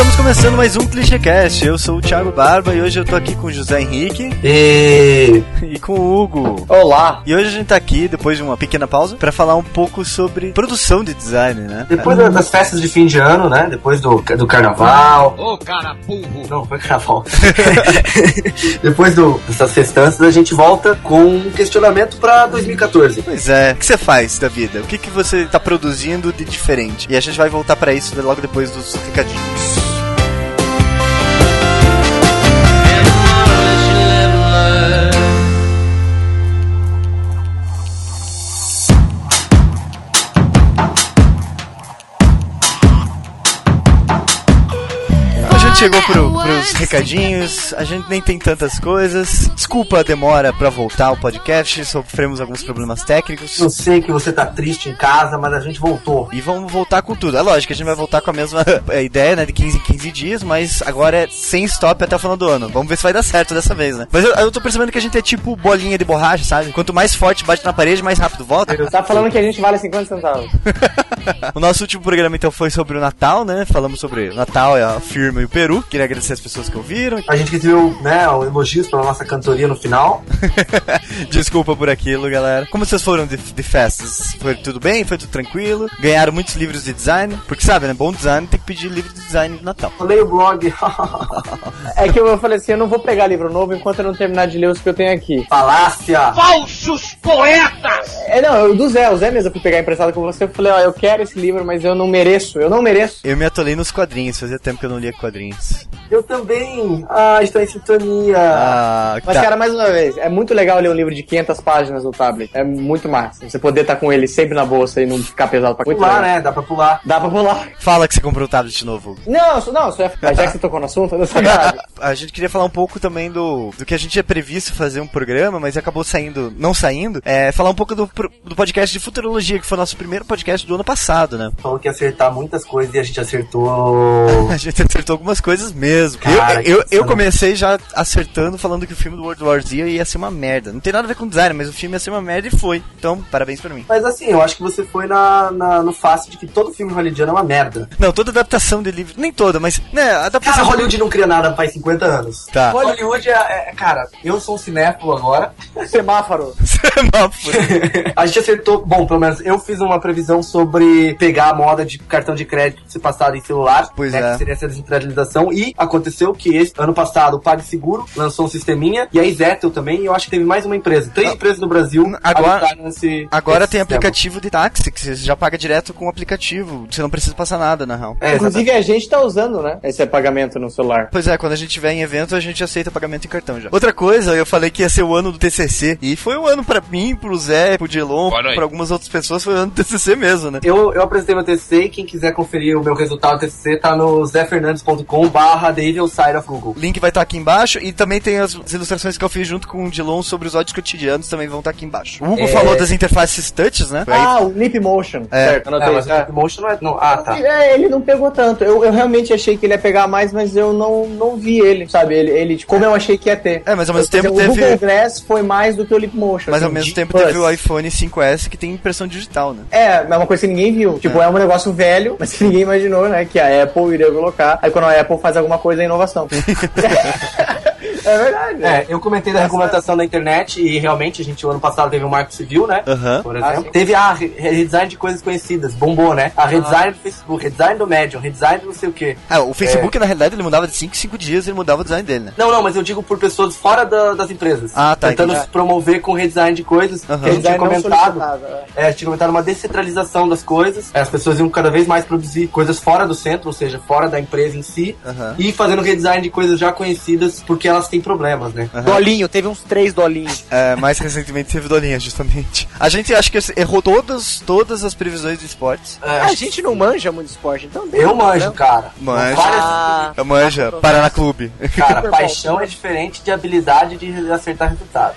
Estamos começando mais um ClichêCast. Eu sou o Thiago Barba e hoje eu tô aqui com o José Henrique E... e com o Hugo. Olá! E hoje a gente tá aqui, depois de uma pequena pausa, pra falar um pouco sobre produção de design, né? Depois da- das festas de fim de ano, né? Depois do, do carnaval. Ô, cara burro! Não, foi carnaval. Depois do, dessas festanças, a gente volta com um questionamento pra 2014. Pois é, o que você faz da vida? O que, que você tá produzindo de diferente? E a gente vai voltar pra isso logo depois dos recadinhos. Chegou pro, pros recadinhos, a gente nem tem tantas coisas. Desculpa a demora pra voltar ao podcast, sofremos alguns problemas técnicos. Eu sei que você tá triste em casa, mas a gente voltou. E vamos voltar com tudo. É lógico que a gente vai voltar com a mesma é, ideia, né? De 15 em 15 dias, mas agora é sem stop até o final do ano. Vamos ver se vai dar certo dessa vez, né? Mas eu, eu tô percebendo que a gente é tipo bolinha de borracha, sabe? Quanto mais forte bate na parede, mais rápido volta. Tá falando que a gente vale 50 centavos. o nosso último programa então foi sobre o Natal, né? Falamos sobre o Natal, a firma e o Peru. Queria agradecer as pessoas que ouviram. A gente recebeu, né, elogios pela nossa cantoria no final. Desculpa por aquilo, galera. Como vocês foram de, de festas? Foi tudo bem? Foi tudo tranquilo? Ganharam muitos livros de design? Porque sabe, né? Bom design tem que pedir livro de design de Natal. Eu leio o blog. É que eu falei assim, eu não vou pegar livro novo enquanto eu não terminar de ler os que eu tenho aqui. Falácia! Falsos poetas! É, não, eu, do Zé, o Zé mesmo eu fui pegar emprestado com você, eu falei, ó, eu quero esse livro, mas eu não mereço, eu não mereço. Eu me atolei nos quadrinhos, fazia tempo que eu não lia quadrinhos. Eu também! Ah, estou em sintonia! Ah, Mas, tá. cara, mais uma vez, é muito legal ler um livro de 500 páginas no tablet. É muito massa. Você poder estar com ele sempre na bolsa e não ficar pesado pra pular, legal. né? Dá pra pular. Dá pra pular. Fala que você comprou um tablet novo. Não, isso- não, isso é... Mas já que você tocou no assunto, não sacanagem. A gente queria falar um pouco também do, do que a gente tinha previsto fazer um programa, mas acabou saindo, não saindo. É, falar um pouco do, do podcast de futurologia, que foi o nosso primeiro podcast do ano passado, né? Falou que ia acertar muitas coisas e a gente acertou. A gente acertou algumas coisas mesmo. Cara, eu, eu, eu comecei já acertando, falando que o filme do World War Z ia ser uma merda. Não tem nada a ver com design, mas o filme ia ser uma merda e foi. Então, parabéns pra mim. Mas assim, eu acho que você foi na, na- no fácil de que todo filme hollywoodiano é uma merda. Não, toda adaptação de livro, nem toda, mas, né, a Cara, adaptação. Hollywood não cria nada faz 50 anos. Tá. Hollywood é, é- Cara, eu sou um cinéfilo agora. Semáforo. Semáforo. a gente acertou. Bom, pelo menos eu fiz uma previsão sobre pegar a moda de cartão de crédito ser passado em celular. Pois né, é. Que seria essa descentralização. E aconteceu que esse, ano passado o PagSeguro lançou um sisteminha. E a Izettel também. E eu acho que teve mais uma empresa. Três Ah. empresas no Brasil Agora- adotaram esse. Agora esse tem sistema. aplicativo de táxi, que você já paga direto com o aplicativo. Você não precisa passar nada, na real. É, exatamente. Inclusive a gente tá usando, né? Esse pagamento no celular. Pois é, quando a gente tiver em evento, a gente aceita pagamento em cartão já. Outra coisa, eu falei que ia ser o ano do TCC. E foi o ano pra mim, pro Zé, pro Dilon, pra algumas outras pessoas, foi o ano do TCC mesmo, né? Eu, eu apresentei meu TCC e quem quiser conferir o meu resultado do TCC tá no zefernandes.com barra The Evil Side of Google. O link vai estar aqui embaixo e também tem as ilustrações que eu fiz junto com o Dilon sobre os ódios cotidianos também vão estar aqui embaixo. O Hugo É. falou das interfaces touches, né? Ah, o Leap Motion. É. Certo, anotei. É, mas É. o Motion não é. Não, ah, tá. É, ele não pegou tanto. Eu, eu realmente achei que ele ia pegar mais, mas eu não, não vi ele, sabe? Ele, ele, como eu achei que ia ter. É, mas ao mesmo Por tempo exemplo, teve- O Google Glass foi mais do que o Leap Motion. Mas ao assim, mesmo de tempo plus. teve o iPhone 5S que tem impressão digital, né? É, é uma coisa que ninguém viu. Tipo, é. um negócio velho, mas que ninguém imaginou, né? Que a Apple iria colocar. Aí quando a Apple faz alguma coisa, é inovação. é verdade. né? É, eu comentei da regulamentação da internet e realmente a gente, o ano passado, teve o Marco Civil, né? Aham. Por Ah, exemplo. sim. teve a re- redesign de coisas conhecidas, bombou, né? A redesign do Facebook, redesign do Medium, redesign do não sei o quê. Ah, o Facebook, na realidade, ele mudava de 5 em 5 dias, ele mudava o design dele, né? Não, não, mas eu digo por pessoas fora da- das empresas. Ah, tá, Tentando entendi. se promover com redesign de coisas. Aham. Que a gente tinha comentado. solicitado, é. É, a gente tinha comentado uma descentralização das coisas. É, As pessoas iam cada vez mais produzir coisas fora do centro, ou seja, fora da empresa em si. Aham. E fazendo redesign de coisas já conhecidas, porque elas têm problemas, né? Aham. Dolinho, teve uns três dolinhos. É, mais recentemente teve Dolinha, justamente. A gente acho que errou todas, todas as previsões de esportes. É, A gente não manja muito esporte, então. tem eu problema. manjo, cara. Manja. Ah, Eu manja, Paraná Clube. Cara, paixão é diferente de habilidade de acertar resultados.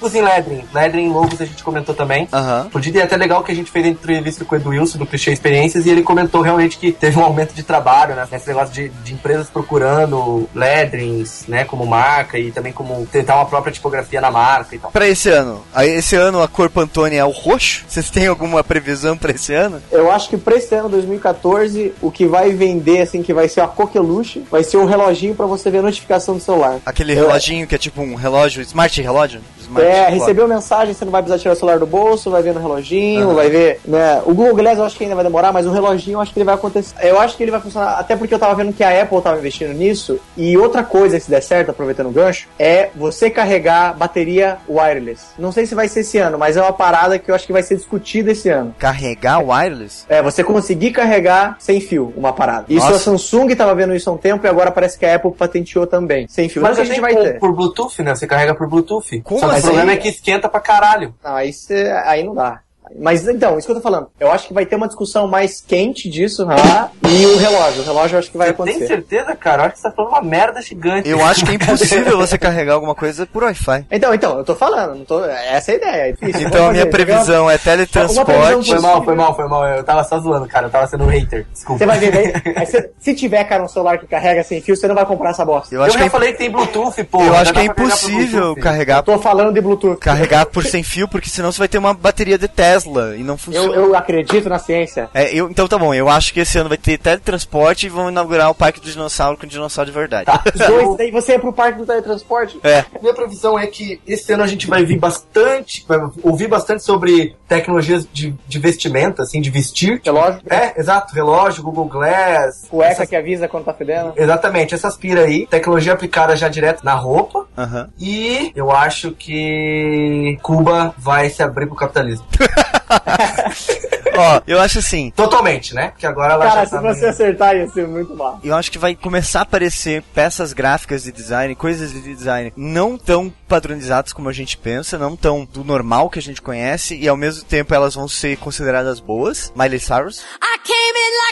Os em Ledrin. Ledrin Logos a gente comentou também. Podia ter até legal que a gente fez a entrevista com o Edu Wilson do Clichê Experiências e ele comentou realmente que teve um aumento de trabalho, né? Esse negócio de, de empresas procurando Ledrins, né? Como marca e também como tentar uma própria tipografia na marca e tal. Pra esse ano, aí esse ano a cor Pantone é o roxo? Vocês têm alguma previsão pra esse ano? Eu acho que pra esse ano 2014, o que vai vender, assim, que vai ser a coqueluche, vai ser o reloginho pra você ver a notificação do celular. Aquele Eu- reloginho que é tipo um relógio, smart relógio? Smart É, watch. recebeu mensagem, você não vai precisar tirar o celular do bolso, vai ver no reloginho, vai ver, né? O Google Glass eu acho que ainda vai demorar, mas o reloginho eu acho que ele vai acontecer. Eu acho que ele vai funcionar, até porque eu tava vendo que a Apple tava investindo nisso. E outra coisa, se der certo, aproveitando o gancho, é você carregar bateria wireless. Não sei se vai ser esse ano, mas é uma parada que eu acho que vai ser discutida esse ano. Carregar wireless? É, você conseguir carregar sem fio uma parada. Isso Nossa. a Samsung tava vendo isso há um tempo e agora parece que a Apple patenteou também. Sem fio. Mas Mas a gente gente vai ter. por Bluetooth, né? Você carrega por Bluetooth. Como Só assim? o problema é que esquenta pra caralho. Não, aí, cê- aí não dá. Mas então, isso que eu tô falando. Eu acho que vai ter uma discussão mais quente disso, ah, e o relógio. O relógio eu acho que vai Você tem acontecer. certeza, cara? Eu acho que você tá falando uma merda gigante. Eu acho que é impossível você carregar alguma coisa por Wi-Fi. Então, então, eu tô falando, não tô, essa é a ideia. É difícil. Então Vamos a minha previsão é teletransporte. Foi mal, foi mal, foi mal. Eu tava só zoando, cara. Eu tava sendo um hater. Desculpa. Você vai ver daí. cê- se tiver, cara, um celular que carrega sem fio, você não vai comprar essa bosta. Eu Eu acho já é, falei que tem Bluetooth, pô. eu acho que é carregar impossível Bluetooth. carregar Eu tô falando de Bluetooth. carregar por sem fio, porque senão você vai ter uma bateria de Tesla e não funciona. Eu, eu acredito na ciência. É, eu, então tá bom, eu acho que esse ano vai ter teletransporte e vão inaugurar o Parque do Dinossauro com dinossauro de verdade. Tá. Os dois, daí você é pro parque do teletransporte. É, Minha previsão é que esse ano a gente vai vir bastante, vai ouvir bastante sobre tecnologias de, de vestimenta, assim, de vestir. Relógio. É, exato. Relógio, Google Glass. Cueca essas- que avisa quando tá fedendo. Exatamente, essas pira aí. Tecnologia aplicada já direto na roupa. aham. E eu acho que Cuba vai se abrir pro capitalismo. Ó, eu acho assim, Totalmente, né? Porque agora ela Cara, já se tá você meio- acertar, ia ser muito mal. eu acho que vai começar a aparecer peças gráficas de design, coisas de design não tão padronizadas como a gente pensa, não tão do normal que a gente conhece, e ao mesmo tempo elas vão ser consideradas boas. Miley Cyrus. I came in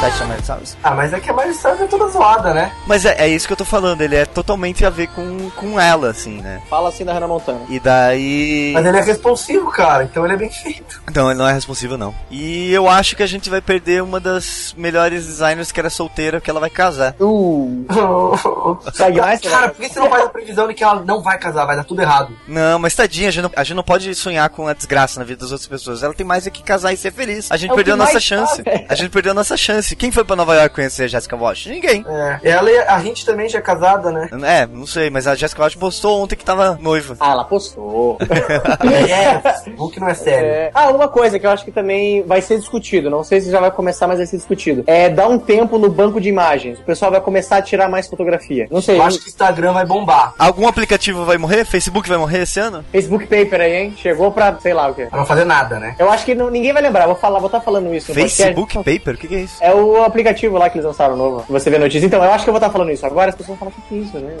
Miley Cyrus? Ah, mas é que a Miley Cyrus é toda zoada, né? Mas é, é isso que eu tô falando, ele é totalmente a ver com, com ela, assim, né? Fala assim da Hannah Montana. E daí. Mas ele é responsivo, cara, então ele é bem feito. Não, ele não é responsivo, não. E eu acho que a gente vai perder uma das melhores designers que era solteira, que ela vai casar. Uh, segue mais? cara, por que você não faz a previsão de que ela não vai casar? Vai dar tudo errado. Não, mas tadinha, a gente não, a gente não pode sonhar com a desgraça na vida das outras pessoas. Ela tem mais é que casar e ser feliz. A gente É perdeu a nossa chance. A gente perdeu a nossa chance. Quem foi pra Nova York conhecer a Jessica Walsh? Ninguém. É. Ela e a gente também já é casada, né? É, não sei, mas a Jessica Walsh postou ontem que tava noiva. Ah, ela postou. É, Facebook não é sério. É, Ah, uma coisa que eu acho que também vai ser discutido, não sei se já vai começar, mas vai ser discutido. É dar um tempo no banco de imagens. O pessoal vai começar a tirar mais fotografia. Não sei, Eu acho que o Instagram vai bombar. Algum aplicativo vai morrer? Facebook vai morrer esse ano? Facebook Paper aí, hein? Chegou pra, sei lá o quê. Pra não fazer nada, né? Eu acho que não- ninguém vai lembrar, vou falar, vou estar falando isso Facebook. Paper? O que, que é isso? É o aplicativo lá que eles lançaram novo. que Você vê notícia. Então, eu acho que eu vou estar falando isso. Agora as pessoas vão falar, o que que é isso, né?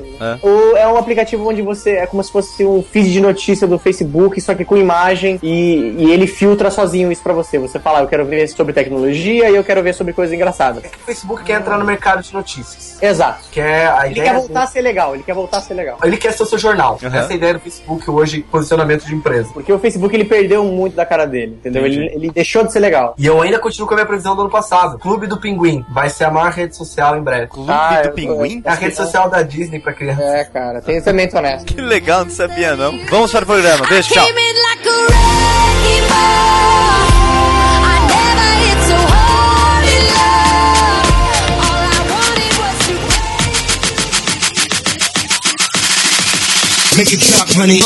É. O- é um aplicativo onde você. É como se fosse um feed de notícia do Facebook, só que com imagem. E, e ele filtra sozinho isso pra você. Você fala, "Ah, eu quero ver sobre tecnologia e eu quero ver sobre coisas engraçadas. O Facebook quer entrar no mercado de notícias. Exato. Quer a Ele ideia. quer voltar a ser legal, ele quer voltar a ser legal. Ele quer ser o seu jornal. Uhum. Essa é a ideia do Facebook hoje, posicionamento de empresa. Porque o Facebook ele perdeu muito da cara dele, entendeu? Ele, ele deixou de ser legal. E eu ainda continuo com a minha previsão do ano passado. Clube do Pinguim vai ser a maior rede social em breve. Clube Ah, do Pinguim? É a rede social da Disney pra criança. É, cara, tem também tô honesto. Que legal, não sabia não. Vamos para o programa, beijo, tchau. Make it drop, honey.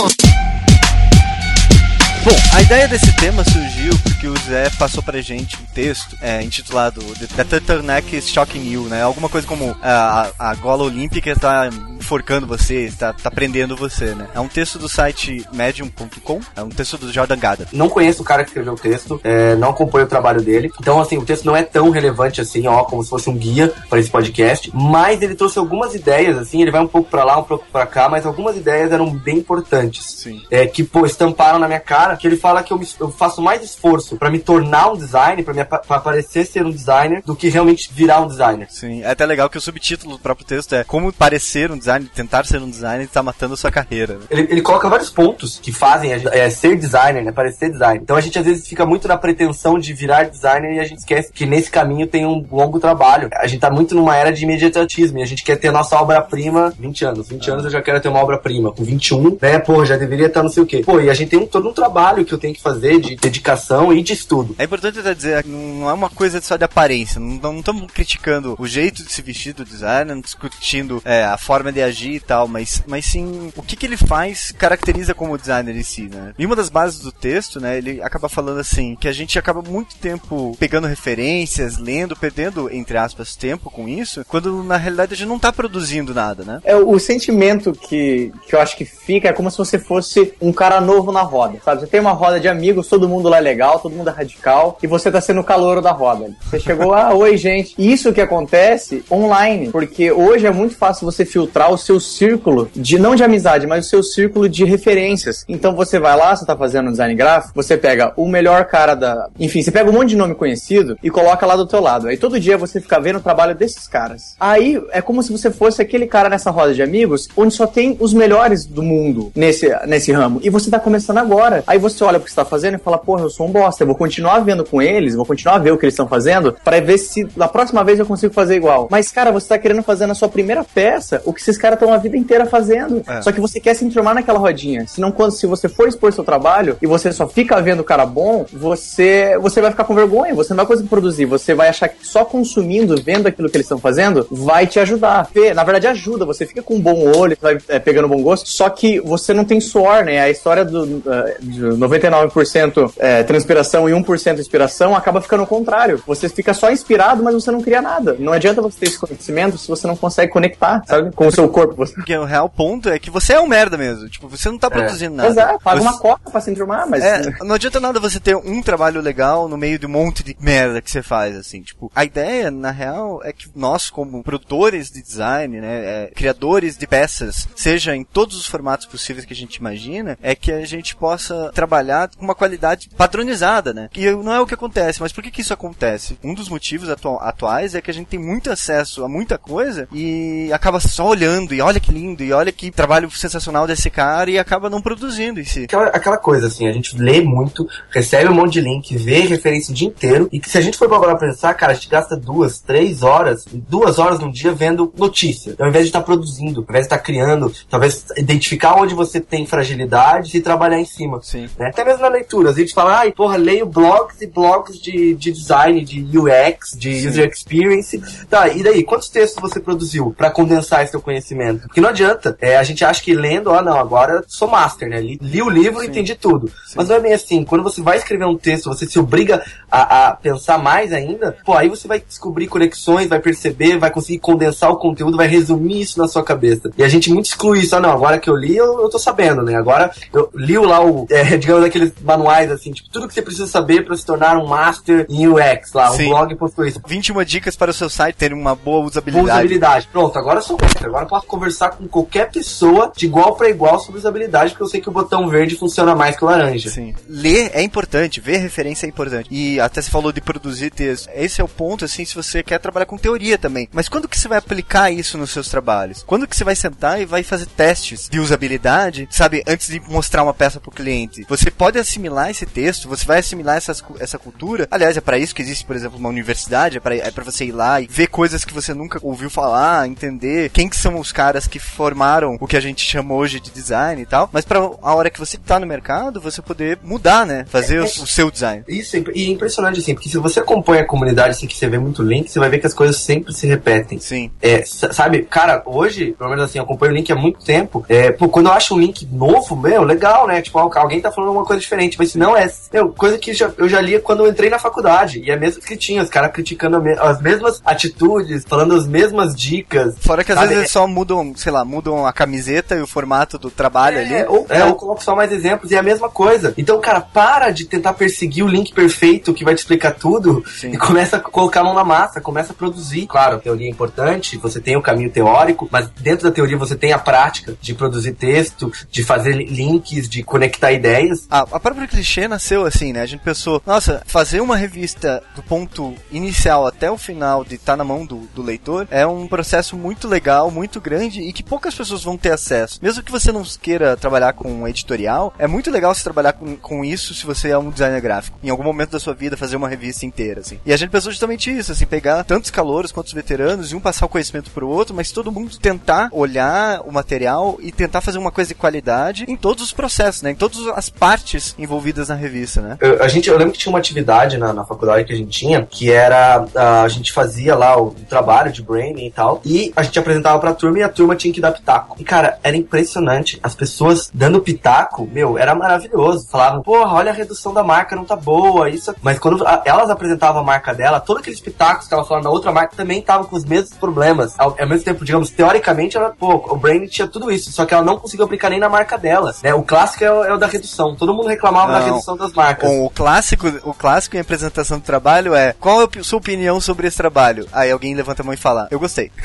Bom, a ideia desse tema surgiu porque o Zé passou pra gente um texto é, intitulado The Turtleneck is Shocking You, né? Alguma coisa como a, a, a gola olímpica tá enforcando você, tá, tá prendendo você, né? É um texto do site medium.com, é um texto do Jordan Gada. Não conheço o cara que escreveu o texto, é, não acompanho o trabalho dele. Então, assim, o texto não é tão relevante assim, ó, como se fosse um guia para esse podcast. Mas ele trouxe algumas ideias, assim, ele vai um pouco pra lá, um pouco pra cá, mas algumas ideias eram bem importantes. Sim. É, que, pô, estamparam na minha cara, que ele fala que eu, me- eu faço mais esforço pra me tornar um designer, pra, me, pra parecer ser um designer, do que realmente virar um designer. Sim, é até legal que o subtítulo do próprio texto é Como parecer um designer design, tentar ser um designer, tá matando a sua carreira. né? Ele, ele coloca vários pontos que fazem é, ser designer, né? Parecer designer. Então a gente às vezes fica muito na pretensão de virar designer e a gente esquece que nesse caminho tem um longo trabalho. A gente tá muito numa era de imediatismo e a gente quer ter a nossa obra-prima 20 anos. 20 anos eu já quero ter uma obra-prima. Com 21, né? Pô, já deveria estar não sei o quê. Pô, e a gente tem um, todo um trabalho que eu tenho que fazer de dedicação e de estudo. É importante até dizer, não é uma coisa só de aparência, não estamos criticando o jeito de se vestir do designer, não discutindo é, a forma de agir e tal, mas, mas sim o que, que ele faz caracteriza como designer em si, né? E uma das bases do texto, né, ele acaba falando assim, que a gente acaba muito tempo pegando referências, lendo, perdendo, entre aspas, tempo com isso, quando na realidade a gente não tá produzindo nada, né? É, o sentimento que, que eu acho que fica é como se você fosse um cara novo na roda, sabe? Você tem uma roda de amigos, todo mundo lá é legal, todo mundo é radical, e você tá sendo o calouro da roda. Você chegou, ah, oi, gente. Isso que acontece online, porque hoje é muito fácil você filtrar o seu círculo de, não de amizade, mas o seu círculo de referências. Então você vai lá, você tá fazendo design gráfico, você pega o melhor cara da. Enfim, você pega um monte de nome conhecido e coloca lá do teu lado. Aí todo dia você fica vendo o trabalho desses caras. Aí é como se você fosse aquele cara nessa roda de amigos, onde só tem os melhores do mundo nesse, nesse ramo. E você tá começando agora. Aí você olha o que você tá fazendo e fala, porra, eu sou um bosta, eu vou continuar vendo com eles, vou continuar a ver o que eles estão fazendo, para ver se da próxima vez eu consigo fazer igual. Mas, cara, você tá querendo fazer na sua primeira peça o que esses caras estão a vida inteira fazendo. É. Só que você quer se enturmar naquela rodinha. Senão, quando se você for expor seu trabalho e você só fica vendo o cara bom, você, você vai ficar com vergonha, você não vai conseguir produzir. Você vai achar que só consumindo, vendo aquilo que eles estão fazendo, vai te ajudar. Vê, Na verdade, ajuda. Você fica com um bom olho, vai é, pegando bom gosto, só que você não tem suor, né? A história do, eh, de 99% é, transpiração e 1% inspiração acaba ficando o contrário. Você fica só inspirado, mas você não cria nada. Não adianta você ter esse conhecimento se você não consegue conectar, sabe? Com o seu corpo. Você... Porque o real ponto é que você é um merda mesmo, tipo, você não tá produzindo nada. Exato, paga Você- uma cota pra se enturmar, mas. É, não adianta nada você ter um trabalho legal no meio de um monte de merda que você faz, assim, tipo, a ideia, na real, é que nós, como produtores de design, né, é, criadores de peças, seja em todos os formatos possíveis que a gente imagina, é que a gente possa trabalhar com uma qualidade padronizada, né, que não é o que acontece, mas por que que isso acontece? Um dos motivos atua- atuais é que a gente tem muito acesso a muita coisa e acaba só olhando, e olha que lindo, e olha que trabalho sensacional desse cara, e acaba não produzindo em si. Aquela, aquela coisa assim, a gente lê muito, recebe um monte de link, vê referência o dia inteiro, e que se a gente for pra pensar, cara, a gente gasta duas, três horas, duas horas num dia vendo notícia. Então, ao invés de estar produzindo, ao invés de estar criando, talvez identificar onde você tem fragilidades e trabalhar em cima. Sim. né? Até mesmo na leitura, a gente fala, ai, porra, leio blogs e blogs de, de design, de UX, de user experience. Tá, e daí, quantos textos você produziu pra condensar esse seu conhecimento? Porque não adianta. É, a gente acha que lendo, ah, não, agora sou master, né? Li, li o livro e entendi tudo. Mas não é bem assim. Quando você vai escrever um texto, você se obriga a, a pensar mais ainda, pô, aí você vai descobrir conexões, vai perceber, vai conseguir condensar o conteúdo, vai resumir isso na sua cabeça. E a gente muito exclui isso. Ah, não, agora que eu li, eu, eu tô sabendo, né? Agora eu li lá o, é, digamos, aqueles manuais, assim, tipo, tudo que você precisa saber pra se tornar um master em UX lá. Sim. O blog postou isso. 21 dicas para o seu site ter uma boa usabilidade. Boa usabilidade. Pronto, agora eu sou master. Agora eu posso conversar com qualquer pessoa de igual pra igual sobre usabilidade, porque eu sei que o botão verde funciona mais que o laranja. Sim. Ler é importante, ver referência é importante. E até você falou de produzir texto. Esse é o ponto, assim, se você quer trabalhar com teoria também. Mas quando que você vai aplicar isso nos seus trabalhos? Quando que você vai sentar e vai fazer testes de usabilidade, sabe, antes de mostrar uma peça pro cliente? Você pode assimilar esse texto, você vai assimilar essas, essa cultura. Aliás, é para isso que existe, por exemplo, uma universidade, é pra, é pra você ir lá e ver coisas que você nunca ouviu falar, entender quem que são os caras que formaram o que a gente chama hoje de design e tal. Mas pra a hora que você tá no mercado, você poder mudar, né? Fazer o, o seu design. Isso, é e é impressionante, assim, porque se você acompanha a comunidade, assim, que você vê muito link, você vai ver que as coisas sempre se repetem. Sim. É, sa- sabe, cara, hoje, pelo menos assim, eu acompanho o link há muito tempo. É, pô, quando eu acho um link novo, meu, legal, né? Tipo, al- alguém tá falando uma coisa diferente. Mas se não, é meu, coisa que já- eu já lia quando eu entrei na faculdade. E é mesmo que tinha, os caras criticando me- as mesmas atitudes, falando as mesmas dicas. Fora que às Sabe, vezes eles só mudam, sei lá, mudam a camiseta e o formato do trabalho ali. É, ou, é, ou coloco só mais exemplos e é a mesma coisa. Então, cara, para de tentar perseguir o link perfeito que vai te explicar tudo Sim. e começa a colocar a mão na massa, começa a produzir. Claro, a teoria é importante, você tem o caminho teórico, mas dentro da teoria você tem a prática de produzir texto, de fazer li- links, de conectar ideias. A, a própria clichê nasceu assim, né? A gente pensou, nossa, fazer uma revista do ponto inicial até o final de estar na mão do, do leitor é um processo muito legal, muito grande e que poucas pessoas vão ter acesso. Mesmo que você não queira trabalhar com editorial, é muito legal você trabalhar com, com isso se você é um designer gráfico. Em algum momento da sua vida, fazer uma revista inteira, assim. E a gente pensou justamente isso, assim, pegar tantos calouros quanto os veteranos e um passar o conhecimento pro outro, mas todo mundo tentar olhar o material e tentar fazer uma coisa de qualidade em todos os processos, né? Em todas as partes envolvidas na revista, né? Eu, a gente, eu lembro que tinha uma atividade na, na faculdade que a gente tinha, que era a, a gente fazia lá o, o trabalho de branding e tal, e a gente apresentava pra turma e a turma tinha que dar pitaco. E cara, era impressionante. As pessoas dando pitaco, meu, era maravilhoso. Falavam, porra, olha a redução da marca, não tá boa, isso. Mas quando a- elas apresentavam a marca dela, todos aqueles pitacos que ela falando da outra marca também estavam com os mesmos problemas. Ao, ao mesmo tempo, digamos, teoricamente, ela, pô, o branding tinha tudo isso, só que ela não conseguiu aplicar nem na marca dela. Né? O clássico é o, é o da redução. Todo mundo reclamava da Não. redução das marcas. Bom, o clássico, o clássico em apresentação do trabalho é qual é a sua opinião sobre esse trabalho? Aí alguém levanta a mão e fala, eu gostei.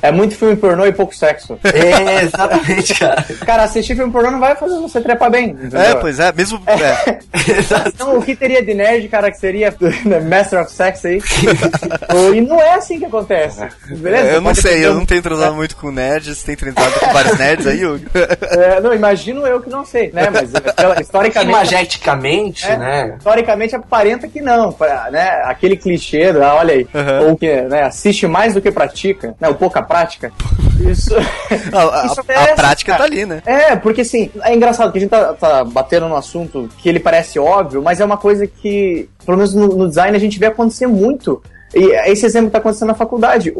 É muito filme pornô e pouco sexo. É, exatamente, cara. Cara, assistir filme pornô não vai fazer você trepar bem. entendeu? é, pois é, mesmo. é. Então, o que teria de nerd, cara, que seria né, Master of Sex aí? e não é assim que acontece. Beleza? eu não Pode sei, ter eu um- não tenho transado muito com nerds, tem transado com vários nerds aí, Hugo? É, não, imagino eu que não sei, né? Mas é, pela- historicamente. Imageticamente, É, né? Historicamente aparenta que não, pra- né? Aquele clichê, ah, olha aí, Uhum. ou que né, assiste mais do que pratica, né? O pouca prática. Isso. A, a- isso a prática cara. tá ali, né? É, porque assim, é engraçado que a gente tá, tá batendo no assunto que ele parece óbvio, mas é uma coisa que, pelo menos no, no design, a gente vê acontecer muito. E esse exemplo tá acontecendo na faculdade.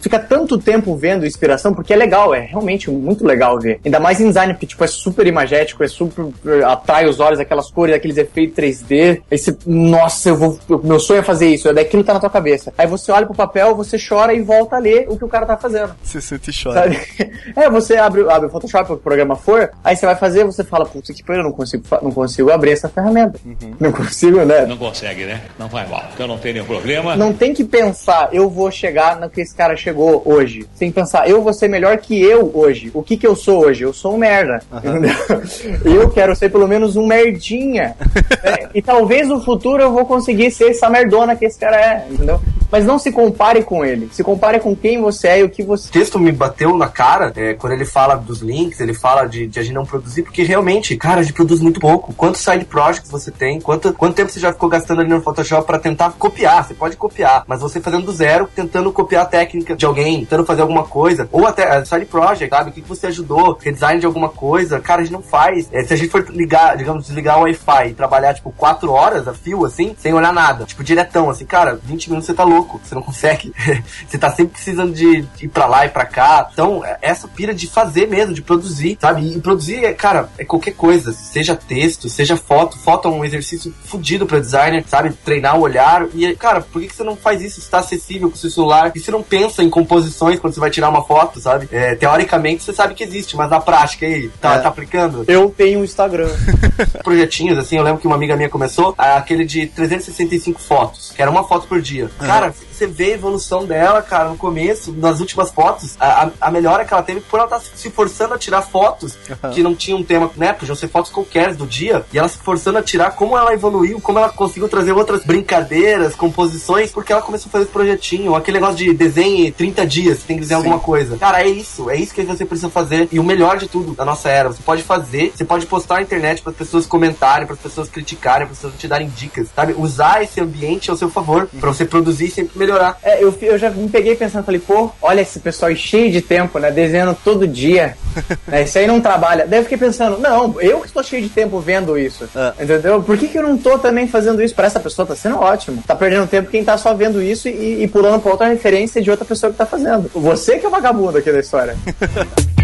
Fica tanto tempo vendo inspiração, porque é legal, é realmente muito legal ver. Ainda mais em design, porque tipo, é super imagético, é super. atrai os olhos, aquelas cores, aqueles efeitos 3D. Aí você, nossa, eu vou. Meu sonho é fazer isso, é daquilo tá na tua cabeça. Aí você olha pro papel, você chora e volta a ler o que o cara tá fazendo. Você sente e chora. Sabe? É, você abre, abre o Photoshop, o programa for, aí você vai fazer, você fala, putz, que pena, eu não consigo, não consigo abrir essa ferramenta. Não consigo, né? Não consegue, né? Não vai mal. Eu não tenho nenhum problema. Não tem que pensar, eu vou chegar no que esse cara chegou hoje. Você tem que pensar, eu vou ser melhor que eu hoje. O que que eu sou hoje? Eu sou um merda. Entendeu? Eu quero ser pelo menos um merdinha. né? E talvez no futuro eu vou conseguir ser essa merdona que esse cara é, entendeu? Mas não se compare com ele. Se compare com quem você é e o que você O texto me bateu na cara é, quando ele fala dos links, ele fala de, de a gente não produzir, porque realmente, cara, a gente produz muito pouco. Quantos side projects você tem? Quanto, quanto tempo você já ficou gastando ali no Photoshop pra tentar copiar? Você pode copiar, mas você fazendo do zero, tentando copiar a técnica de alguém, tentando fazer alguma coisa, ou até side project, sabe? O que, que você ajudou? Redesign de alguma coisa? Cara, a gente não faz. É, se a gente for ligar, digamos, desligar o Wi-Fi e trabalhar, tipo, quatro horas a fio, assim, sem olhar nada, tipo, diretão, assim, cara, 20 minutos você tá louco, você não consegue. você tá sempre precisando de ir pra lá e pra cá. Então, é- essa pira de fazer mesmo, de produzir, sabe? E produzir, é, cara, é qualquer coisa, seja texto, seja foto. Foto é um exercício fudido pra designer, sabe? Treinar o olhar. E, cara, por que, que você não faz isso? Está acessível com o seu celular. E você não pensa em composições quando você vai tirar uma foto, sabe? É, teoricamente você sabe que existe, mas na prática aí, tá, É. tá aplicando? Eu tenho um Instagram. projetinhos, assim, eu lembro que uma amiga minha começou, ah, aquele de 365 fotos, que era uma foto por dia. Cara, você vê a evolução dela, cara, no começo, nas últimas fotos, a, a, melhora que ela teve por ela estar se forçando a tirar fotos que não tinham um tema, né? Podiam ser fotos qualquer do dia, e ela se forçando a tirar como ela evoluiu, como ela conseguiu trazer outras brincadeiras, composições, porque ela começou a fazer esse projetinho, aquele negócio de desenhe 30 dias, tem que desenhar alguma coisa. Cara, é isso, é isso que você precisa fazer. E o melhor de tudo da nossa era, você pode fazer, você pode postar na internet para as pessoas comentarem, para as pessoas criticarem, para as pessoas te darem dicas, sabe? Usar esse ambiente ao seu favor, pra você produzir e sempre melhorar. É, eu, eu já me peguei pensando, falei, pô, olha esse pessoal cheio de tempo, né? Desenhando todo dia. né, Isso aí não trabalha. Daí eu fiquei pensando, não, eu que estou cheio de tempo vendo isso. É. Entendeu? Por que, que eu não tô também fazendo isso pra essa pessoa? Tá sendo ótimo. Tá perdendo tempo quem tá só vendo isso e, e pulando pra outra referência de outra pessoa que tá fazendo. Você que é vagabundo aqui da história.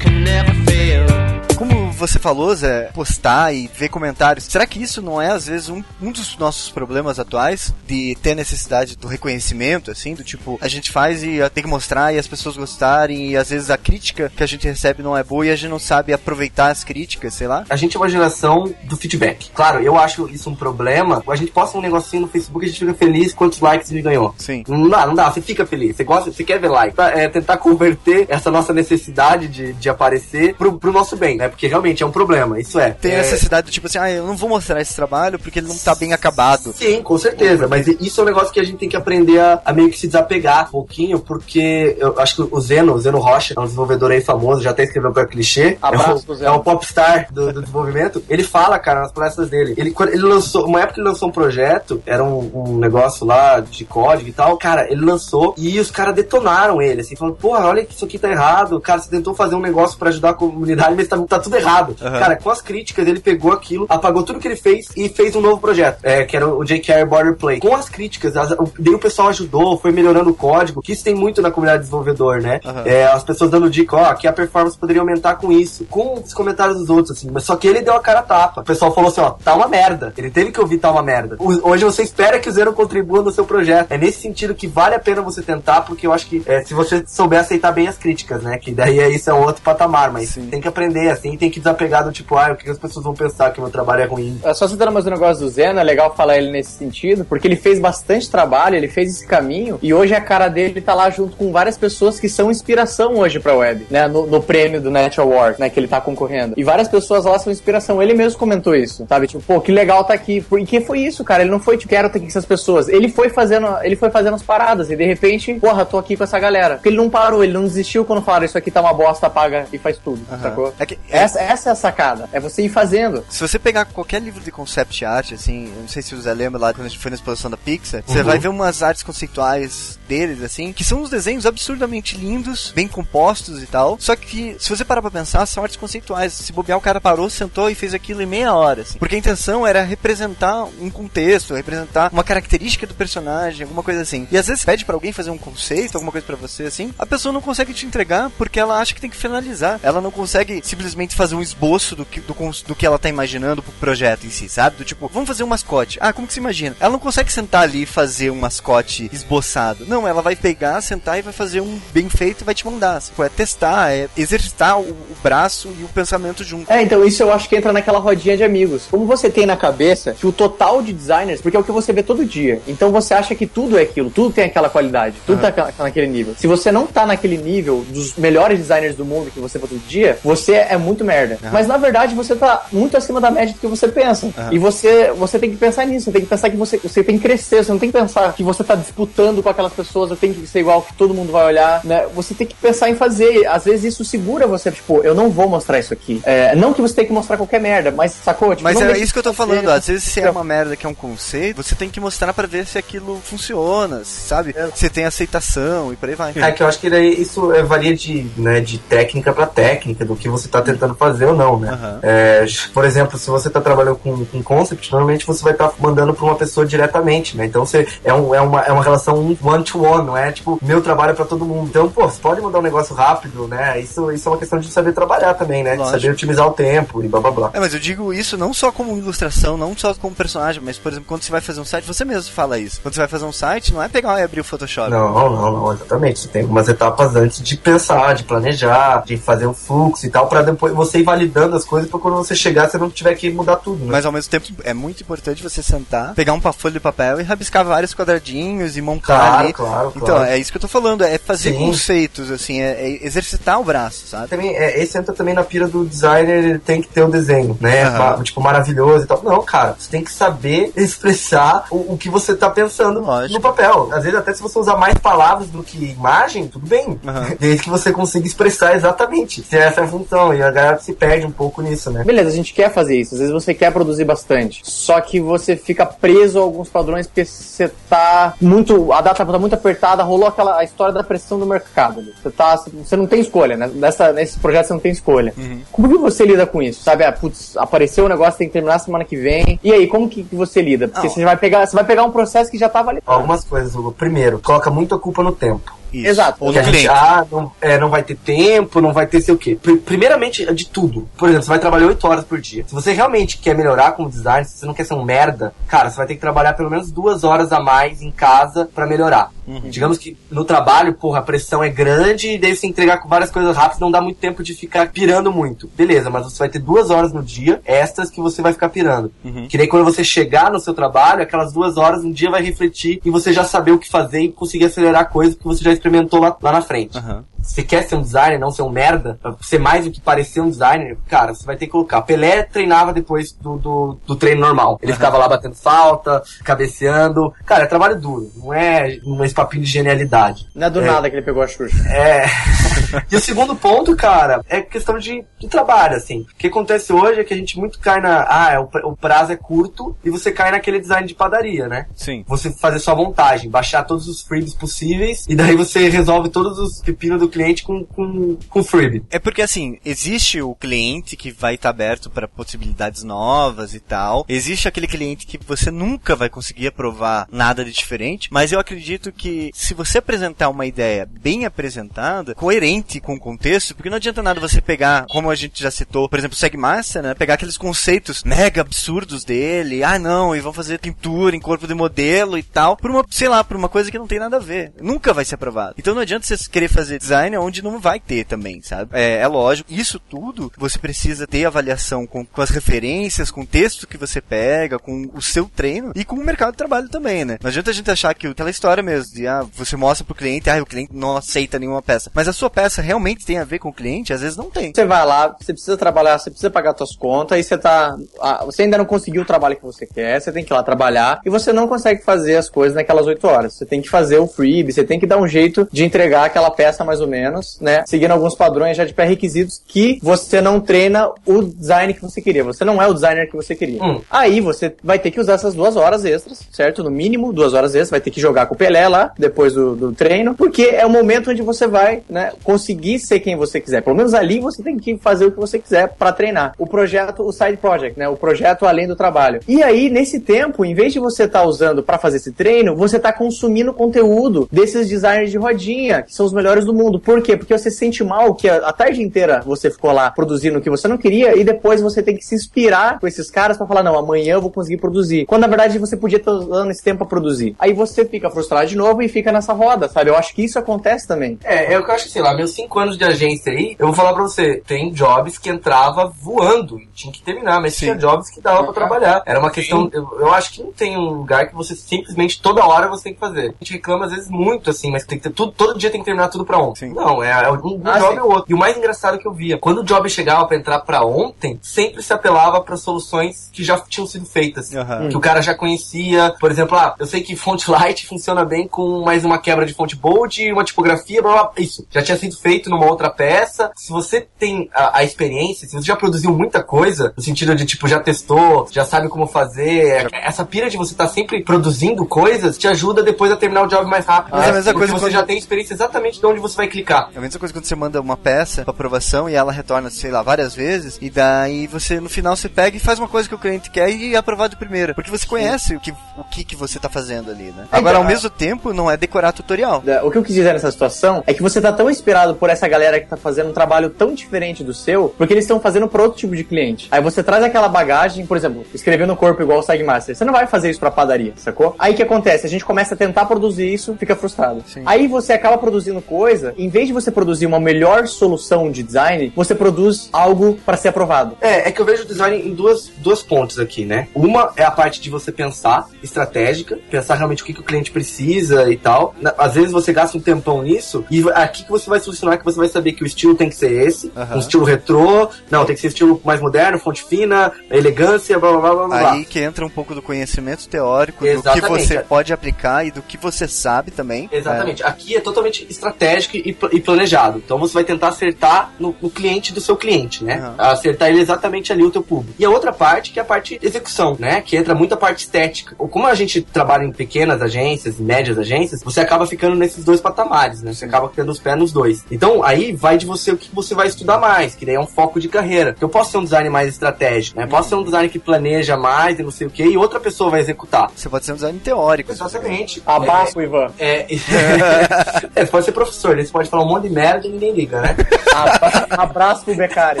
Como você falou, Zé, postar e ver comentários, será que isso não é, às vezes, um, um dos nossos problemas atuais? De ter necessidade do reconhecimento, assim, do tipo, a gente faz e tem que mostrar e as pessoas gostarem, e às vezes a crítica que a gente recebe não é boa e a gente não sabe aproveitar as críticas, sei lá? A gente é uma geração do feedback. Claro, eu acho isso um problema. A gente posta um negocinho no Facebook e a gente fica feliz quantos likes ele ganhou. Sim. Não dá, não dá. Você fica feliz. Você gosta, você quer ver like. É, tentar converter essa nossa necessidade de, de aparecer pro, pro nosso bem, né? Porque realmente realmente é um problema, isso é. Tem é... a necessidade do tipo assim, ah, eu não vou mostrar esse trabalho porque ele não tá bem acabado. Sim, com certeza. Mas isso é um negócio que a gente tem que aprender a, a meio que se desapegar um pouquinho, porque eu acho que o Zeno, o Zeno Rocha, é um desenvolvedor aí famoso, já até escreveu pra clichê. Abraço é Zeno. é o popstar do, do desenvolvimento. Ele fala, cara, nas palestras dele. Ele, quando ele lançou, uma época ele lançou um projeto, era um, um negócio lá de código e tal. Cara, ele lançou e os caras detonaram ele, assim, falando, porra, olha que isso aqui tá errado. Cara, você tentou fazer um negócio pra ajudar a comunidade, mas tá, tá tudo errado. Cara, com as críticas, ele pegou aquilo, apagou tudo que ele fez e fez um novo projeto, é, que era o jQuery Border Play. Com as críticas, as, o- daí o pessoal ajudou, foi melhorando o código, que isso tem muito na comunidade de desenvolvedor, né? É, as pessoas dando dica, ó, aqui a performance poderia aumentar com isso, com os comentários dos outros, assim, mas só que ele deu a cara a tapa. O pessoal falou assim, ó, tá uma merda. Ele teve que ouvir tá uma merda. Hoje você espera que o Zero contribua no seu projeto. É nesse sentido que vale a pena você tentar, porque eu acho que é, se você souber aceitar bem as críticas, né? Que daí é isso é um outro patamar, mas tem que aprender, assim, tem que desapegar do tipo, ah, o que as pessoas vão pensar que meu trabalho é ruim. É, Só citando mais um negócio do Zeno, é legal falar ele nesse sentido, porque ele fez bastante trabalho, ele fez esse caminho, e hoje a cara dele tá lá junto com várias pessoas que são inspiração hoje pra web, né? No, no prêmio do Net Award, né? Que ele tá concorrendo. E várias pessoas lá são inspiração. Ele mesmo comentou isso, sabe? Tipo, pô, que legal tá aqui. Por- E que foi isso, cara? Ele não foi, tipo, quero ter aqui com essas pessoas. Ele foi fazendo, ele foi fazendo as paradas, e de repente, porra, tô aqui com essa galera. Porque ele não parou, ele não desistiu quando falaram isso aqui tá uma bosta, apaga e faz tudo, sacou? É que- é- Essa, essa é a sacada. É você ir fazendo. Se você pegar qualquer livro de concept art, assim, eu não sei se o Zé lembra lá quando a gente foi na exposição da Pixar, você vai ver umas artes conceituais deles, assim, que são uns desenhos absurdamente lindos, bem compostos e tal. Só que, se você parar pra pensar, são artes conceituais. Se bobear, o cara parou, sentou e fez aquilo em meia hora, assim. Porque a intenção era representar um contexto, representar uma característica do personagem, alguma coisa assim. E às vezes pede pra alguém fazer um conceito, alguma coisa pra você, assim, a pessoa não consegue te entregar porque ela acha que tem que finalizar. Ela não consegue simplesmente fazer um esboço do que, do, do que ela tá imaginando pro projeto em si, sabe? Do tipo, vamos fazer um mascote. Ah, como que se imagina? Ela não consegue sentar ali e fazer um mascote esboçado. Não, ela vai pegar, sentar e vai fazer um bem feito e vai te mandar. Tipo, é testar, é exercitar o, o braço e o pensamento junto. É, então isso eu acho que entra naquela rodinha de amigos. Como você tem na cabeça que o total de designers, porque é o que você vê todo dia, então você acha que tudo é aquilo, tudo tem aquela qualidade, tudo tá ca- naquele nível. Se você não tá naquele nível dos melhores designers do mundo que você vê todo dia, você é muito merda. Mas na verdade você tá muito acima da média do que você pensa. E você, você tem que pensar nisso, você tem que pensar que você, você tem que crescer, você não tem que pensar que você tá disputando com aquelas pessoas, eu tenho que ser igual que todo mundo vai olhar, né? Você tem que pensar em fazer. Às vezes isso segura você, tipo, eu não vou mostrar isso aqui. É, não que você tenha que mostrar qualquer merda, mas sacou? Tipo, Mas é isso que eu tô falando, fazer. às vezes se é uma merda que é um conceito, você tem que mostrar pra ver se aquilo funciona, sabe? Se tem aceitação e por aí vai. É que eu acho que daí isso é, varia de, né, de técnica pra técnica, do que você tá tentando fazer ou não, né? Aham. É, por exemplo, se você tá trabalhando com, com concept, normalmente você vai estar mandando pra uma pessoa diretamente, né? Então você é, um, é, uma, é uma relação one-to-one, não é tipo, meu trabalho é pra todo mundo. Então, pô, você pode mandar um negócio rápido, né? Isso, isso é uma questão de saber trabalhar também, né? De Lógico. saber otimizar o tempo e blá blá blá. É, mas eu digo isso não só como ilustração, não só como personagem, mas, por exemplo, quando você vai fazer um site, você mesmo fala isso. Quando você vai fazer um site, não é pegar e abrir o Photoshop. Não, não, não, exatamente. Você tem algumas etapas antes de pensar, de planejar, de fazer o fluxo e tal, pra depois você ir validando as coisas pra quando você chegar você não tiver que mudar tudo, né? Mas ao mesmo tempo é muito importante você sentar, pegar uma folha de papel e rabiscar vários quadradinhos e montar Claro, ali. claro, Então, claro. é isso que eu tô falando, é fazer Sim. conceitos, assim, é, é exercitar o braço, sabe? Também, é, esse entra também na pira do designer, ele tem que ter o desenho, né? Ma- tipo, maravilhoso e tal. Não, cara, você tem que saber expressar o, o que você tá pensando Lógico. no papel. Às vezes, até se você usar mais palavras do que imagem, tudo bem. Aham. Desde que você consiga expressar exatamente. Se essa é a função. E a galera se perde um pouco nisso, né? Beleza, a gente quer fazer isso. Às vezes você quer produzir bastante. Só que você fica preso a alguns padrões porque você tá muito. A data tá muito apertada, rolou aquela a história da pressão do mercado. ali. Você tá. Você não tem escolha, né? Nessa, nesse projeto você não tem escolha. Como que você lida com isso? Sabe? Ah, putz, apareceu um negócio, tem que terminar semana que vem. E aí, como que você lida? Porque Não. você vai pegar. Você vai pegar um processo que já tava ali. Algumas coisas, Hugo. Primeiro, coloca muito a culpa no tempo. Isso. Exato. Ou no cliente. ah, não, é, não vai ter tempo, não vai ter sei o quê. Pri- Primeiramente, de tudo. Por exemplo, você vai trabalhar 8 horas por dia. Se você realmente quer melhorar como design, se você não quer ser um merda, cara, você vai ter que trabalhar pelo menos duas horas a mais em casa pra melhorar. Digamos que no trabalho, porra, a pressão é grande e daí você entregar com várias coisas rápidas, não dá muito tempo de ficar pirando muito. Beleza, mas você vai ter duas horas no dia extras que você vai ficar pirando. Que daí quando você chegar no seu trabalho, aquelas duas horas um dia vai refletir e você já saber o que fazer e conseguir acelerar coisas que você já experimentou lá, lá na frente. Você quer ser um designer, não ser um merda, ser mais do que parecer um designer, cara, você vai ter que colocar. Pelé treinava depois do, do, do treino normal. Ele ficava lá batendo falta, cabeceando. Cara, é trabalho duro, não é um papinho de genialidade. Não é do É. nada que ele pegou a Xuxa. É. e o segundo ponto, cara, é questão de, de trabalho, assim. O que acontece hoje é que a gente muito cai na. Ah, é, o, pra- o prazo é curto e você cai naquele design de padaria, né? Sim. Você fazer sua montagem, baixar todos os freebies possíveis e daí você resolve todos os pepinos do cliente com, com, com freebie. É porque assim, existe o cliente que vai estar aberto para possibilidades novas e tal. Existe aquele cliente que você nunca vai conseguir aprovar nada de diferente, mas eu acredito que se você apresentar uma ideia bem apresentada, coerente com o contexto, porque não adianta nada você pegar, como a gente já citou, por exemplo, o Segmaster, né, pegar aqueles conceitos mega absurdos dele, ah não, e vão fazer pintura em corpo de modelo e tal, por uma, sei lá, por uma coisa que não tem nada a ver. Nunca vai ser aprovado. Então não adianta você querer fazer design onde não vai ter também, sabe? É, é lógico, isso tudo você precisa ter avaliação com, com as referências, com o texto que você pega, com o seu treino e com o mercado de trabalho também, né? Não adianta a gente achar que aquela história mesmo, de ah, você mostra pro cliente, ah, o cliente não aceita nenhuma peça. Mas a sua peça realmente tem a ver com o cliente? Às vezes não tem. Você vai lá, você precisa trabalhar, você precisa pagar suas contas, e você tá. ah, você ainda não conseguiu o trabalho que você quer, você tem que ir lá trabalhar, e você não consegue fazer as coisas naquelas 8 horas. Você tem que fazer o freebie, você tem que dar um jeito de entregar aquela peça mais ou menos, né? Seguindo alguns padrões já de pré-requisitos que você não treina o design que você queria. Você não é o designer que você queria. Hum. Aí você vai ter que usar essas duas horas extras, certo? No mínimo, duas horas extras, vai ter que jogar com o Pelé lá, depois do, do treino, porque é o momento onde você vai, né, conseguir ser quem você quiser. Pelo menos ali você tem que fazer o que você quiser pra treinar. O projeto, o side project, né, o projeto além do trabalho. E aí, nesse tempo, em vez de você estar usando pra fazer esse treino, você tá consumindo conteúdo desses designers de rodinha, que são os melhores do mundo. Por quê? Porque você se sente mal que a, a tarde inteira você ficou lá produzindo o que você não queria e depois você tem que se inspirar com esses caras pra falar, não, amanhã eu vou conseguir produzir. Quando na verdade você podia estar usando esse tempo pra produzir. Aí você fica frustrado de novo e fica nessa roda, sabe? Eu acho que isso acontece também. É, eu acho que, sei lá, meus cinco anos de agência aí, eu vou falar pra você, tem jobs que entrava voando e tinha que terminar, mas Sim. tinha jobs que dava pra trabalhar. Era uma questão, eu, eu acho que não tem um lugar que você simplesmente toda hora você tem que fazer. A gente reclama às vezes muito assim, mas tem que ter tudo, todo dia tem que terminar tudo pra ontem. Sim. Não, é, é um, um Ah, job sim. ou outro. E o mais engraçado que eu via, quando o job chegava pra entrar pra ontem, sempre se apelava pra soluções que já tinham sido feitas. Aham. Que o cara já conhecia, por exemplo, ah, eu sei que fonte light funciona bem com mais uma quebra de fonte bold, uma tipografia, blá, blá, isso. Já tinha sido feito numa outra peça. Se você tem a, a experiência, se você já produziu muita coisa, no sentido de, tipo, já testou, já sabe como fazer, essa pira de você estar sempre produzindo coisas te ajuda depois a terminar o job mais rápido. Mas é a mesma Porque coisa você quando- já tem experiência exatamente de onde você vai É a mesma coisa quando você manda uma peça pra aprovação e ela retorna, sei lá, várias vezes, e daí você, no final, você pega e faz uma coisa que o cliente quer e é aprovado de primeira. Porque você conhece o que, o que, que você tá fazendo ali, né? Agora, ao mesmo tempo, não é decorar tutorial. É, O que eu quis dizer nessa situação é que você tá tão inspirado por essa galera que tá fazendo um trabalho tão diferente do seu, porque eles estão fazendo pra outro tipo de cliente. Aí você traz aquela bagagem, por exemplo, escrever no corpo igual o Sagmaster. Você não vai fazer isso pra padaria, sacou? Aí o que acontece? A gente começa a tentar produzir isso, fica frustrado. Sim. Aí você acaba produzindo coisa, em vez de você produzir uma melhor solução de design, você produz algo pra ser aprovado. É, é que eu vejo o design em duas, duas pontos aqui, né? Uma é a parte de você pensar estratégica, pensar realmente o que, que o cliente precisa e tal. Na- Às vezes você gasta um tempão nisso e aqui que você vai solucionar que você vai saber que o estilo tem que ser esse, Aham. um estilo retrô, não, tem que ser estilo mais moderno, fonte fina, elegância, blá blá blá blá blá. Aí que entra um pouco do conhecimento teórico, do que Exatamente. você pode aplicar e do que você sabe também. Exatamente. Aqui é totalmente estratégico e, e planejado. Então você vai tentar acertar no, no cliente do seu cliente, né? Aham. Acertar ele exatamente ali, o teu público. E a outra parte, que é a parte de execução, né? Que entra muita parte estética. Ou Como a gente trabalha em pequenas agências, médias agências, você acaba ficando nesses dois patamares, né? Você acaba tendo os pés nos dois. Então, aí vai de você o que você vai estudar mais, que daí é um foco de carreira. Eu posso ser um design mais estratégico, né? Posso ser um design que planeja mais e não sei o que, e outra pessoa vai executar. Você pode ser um design teórico. Exatamente. Abaixo, Ivan. É, é, você pode ser professor, daí você pode falar um monte de merda e ninguém liga, né? Abra- Abraço pro Beccari.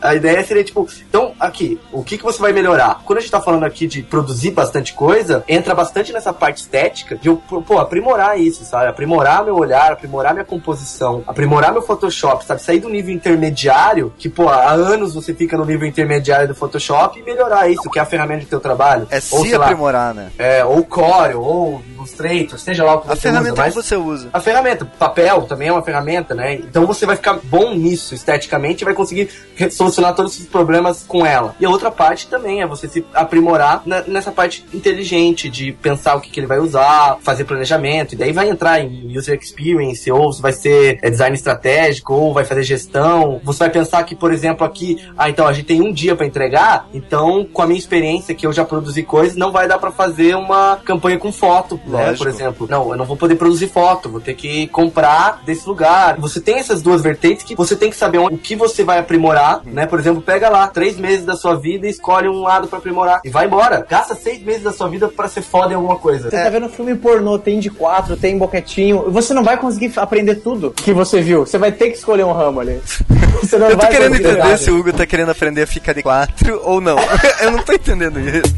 A ideia seria, tipo, então, aqui, o que, que você vai melhorar? Quando a gente tá falando aqui de produzir bastante coisa, entra bastante nessa parte estética de eu, pô, aprimorar isso, sabe? Aprimorar meu olhar, aprimorar minha composição, aprimorar meu Photoshop, sabe? Sair do nível intermediário, que, pô, há anos você fica no nível intermediário do Photoshop e melhorar isso, que é a ferramenta do teu trabalho. É Ou, se sei lá, aprimorar, né? é, ou Corel, ou Illustrator, seja lá o que A você ferramenta usa, mas que você usa. a ferramenta, papel também é uma ferramenta, né? Então você vai ficar bom nisso esteticamente e vai conseguir solucionar todos os problemas com ela. E a outra parte também é você se aprimorar na- nessa parte inteligente de pensar o que, que ele vai usar, fazer planejamento, e daí vai entrar em user experience, ou vai ser é, design estratégico, ou vai fazer gestão. Você vai pensar que, por exemplo, aqui, ah, então a gente tem um dia para entregar, então com a minha experiência que eu já produzi coisas, não vai dar para fazer uma campanha com foto, né? Lógico. Por exemplo, não, eu não vou poder produzir foto, vou ter que comprar desse lugar. Você tem essas duas vertentes que você tem que saber onde- o que você vai aprimorar, né? Por exemplo, pega lá três meses da sua vida e escolhe um lado pra aprimorar e vai embora. Gasta seis meses da sua vida pra ser foda em alguma coisa. Você tá vendo filme pornô, tem de quatro, tem boquetinho. Você não vai conseguir aprender tudo que você viu. Você vai ter que escolher um ramo ali. Você não Eu tô vai querendo entender nada. se o Hugo tá querendo aprender a ficar de quatro ou não. eu não tô entendendo isso.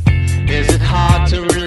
Is it hard to you're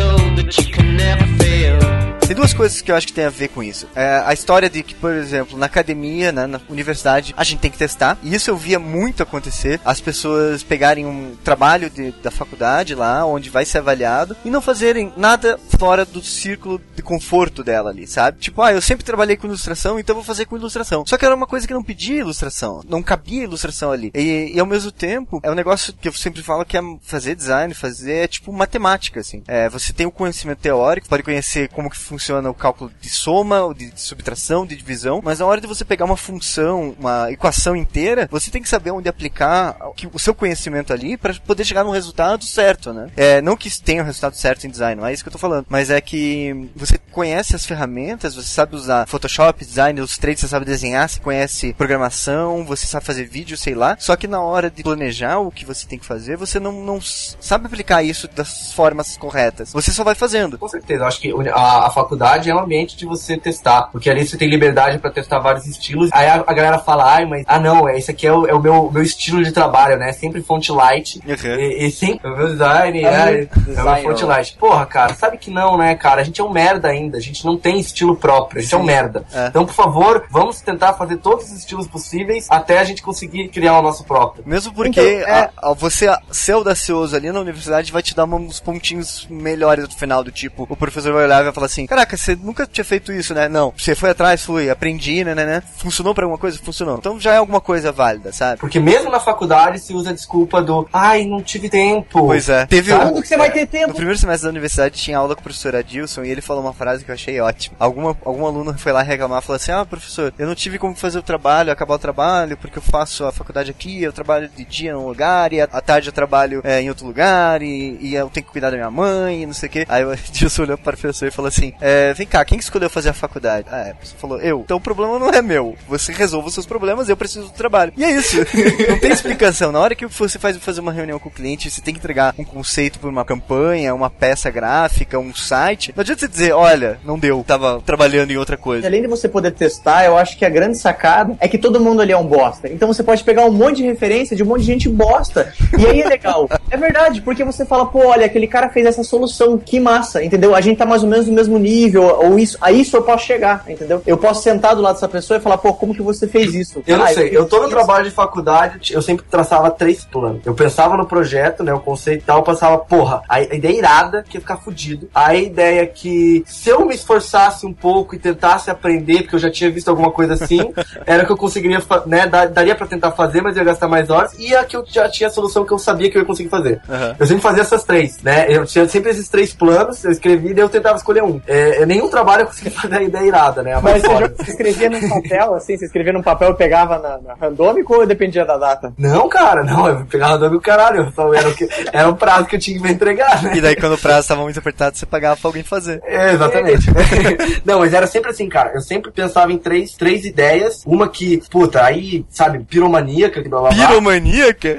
told that you can never fail? Tem duas coisas que eu acho que tem a ver com isso. É, a história de que, por exemplo, na academia, né, na universidade, a gente tem que testar. E isso eu via muito acontecer. As pessoas pegarem um trabalho de- da faculdade lá, onde vai ser avaliado, e não fazerem nada fora do círculo de conforto dela ali, sabe? Tipo, ah, eu sempre trabalhei com ilustração, então vou fazer com ilustração. Só que era uma coisa que não pedia ilustração. Não cabia ilustração ali. E, e ao mesmo tempo, é um negócio que eu sempre falo que é fazer design, fazer é tipo matemática, assim. É, você tem o conhecimento teórico, pode conhecer como que funciona o cálculo de soma, de subtração, de divisão, mas na hora de você pegar uma função, uma equação inteira, você tem que saber onde aplicar o seu conhecimento ali para poder chegar no resultado certo, né? É, não que tenha o resultado certo em design, não é isso que eu tô falando, mas é que você conhece as ferramentas, você sabe usar Photoshop, design, Illustrator, você sabe desenhar, você conhece programação, você sabe fazer vídeo, sei lá, só que na hora de planejar o que você tem que fazer, você não, não sabe aplicar isso das formas corretas. Você só vai fazendo. Com certeza, acho que a, a faculdade é um ambiente de você testar, porque ali você tem liberdade pra testar vários estilos. Aí a, a galera fala, ai, mas ah não, é, esse aqui é o, é o meu, meu estilo de trabalho, né? Sempre fonte light. Uhum. E, e sempre o meu design, É é, muito é, fonte light. Porra, cara, sabe que não, né, cara? A gente é um merda ainda, a gente não tem estilo próprio, a gente é um merda. É. Então, por favor, vamos tentar fazer todos os estilos possíveis até a gente conseguir criar o nosso próprio. Mesmo porque Então, é- a- a- você ser audacioso ali na universidade vai te dar uma- uns pontinhos melhores no final, do tipo, o professor vai olhar e vai falar assim, caraca, você nunca tinha feito isso, né? Não, você foi atrás, fui, aprendi, né, né, né? Funcionou pra alguma coisa? Funcionou. Então já é alguma coisa válida, sabe? Porque mesmo na faculdade se usa a desculpa do ai, não tive tempo. Pois é. Teve Sabe? um, Quando que você vai ter No tempo? primeiro semestre da universidade tinha aula com o professor Adilson e ele falou uma frase que eu achei ótima. Alguma, algum aluno foi lá reclamar e falou assim: Ah, professor, eu não tive como fazer o trabalho, acabar o trabalho, porque eu faço a faculdade aqui, eu trabalho de dia num lugar e à tarde eu trabalho é, em outro lugar e, e eu tenho que cuidar da minha mãe e não sei o que. Aí o Adilson olhou para o professor e falou assim: é, Vem cá, quem que escolheu fazer a faculdade? Ah, é, a pessoa falou: Eu. Então o problema não é meu. Você resolve os seus problemas, eu preciso do trabalho. E é isso. não tem explicação. Na hora que você faz fazer uma reunião com o cliente, você tem que entregar um conceito para uma campanha, uma peça gráfica, um site. Não adianta você dizer, olha, não deu, tava trabalhando em outra coisa. além de você poder testar, eu acho que a grande sacada é que todo mundo ali é um bosta. Então você pode pegar um monte de referência de um monte de gente bosta. E aí é legal. é verdade, porque você fala, pô, olha, aquele cara fez essa solução, que massa, entendeu? A gente tá mais ou menos no mesmo nível, ou isso, a isso eu posso chegar, entendeu? Eu posso sentar do lado dessa pessoa e falar, pô, como que você fez isso? Eu não Ah, sei, fiz eu tô no isso. trabalho de faculdade, eu sempre traçava três planos. Eu pensava no projeto, né, o conceito e tal, eu pensava, porra, a ideia irada que ia ficar fudido. A ideia que se eu me esforçasse um pouco e tentasse aprender, porque eu já tinha visto alguma coisa assim, era que eu conseguiria, né, dar- daria pra tentar fazer, mas eu ia gastar mais horas, e a que eu já tinha a solução que eu sabia que eu ia conseguir fazer. Aham. Eu sempre fazia essas três, né? Eu tinha sempre esses três planos, eu escrevi e daí eu tentava escolher um. É, nenhum trabalho eu consegui fazer a ideia irada, né? Mais Mas você, você escrevia num papel, assim, você escrevia num papel e pegava na, na randômico ou dependia da data? Não, cara, não, eu pegava do caralho, eu só era o, que, era o prazo que eu tinha que me entregar, né? E daí quando o prazo tava muito apertado, você pagava pra alguém fazer. É, exatamente. não, mas era sempre assim, cara. Eu sempre pensava em três, três ideias. Uma que, puta, aí, sabe, piromaníaca, que blá blá blá. Piromaníaca?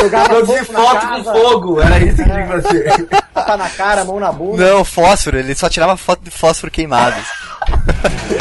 Jogava foto com fogo, era isso que eu tinha que fazer. Tapa na cara, mão na bunda. Não, fósforo, ele só tirava foto de fósforo queimados.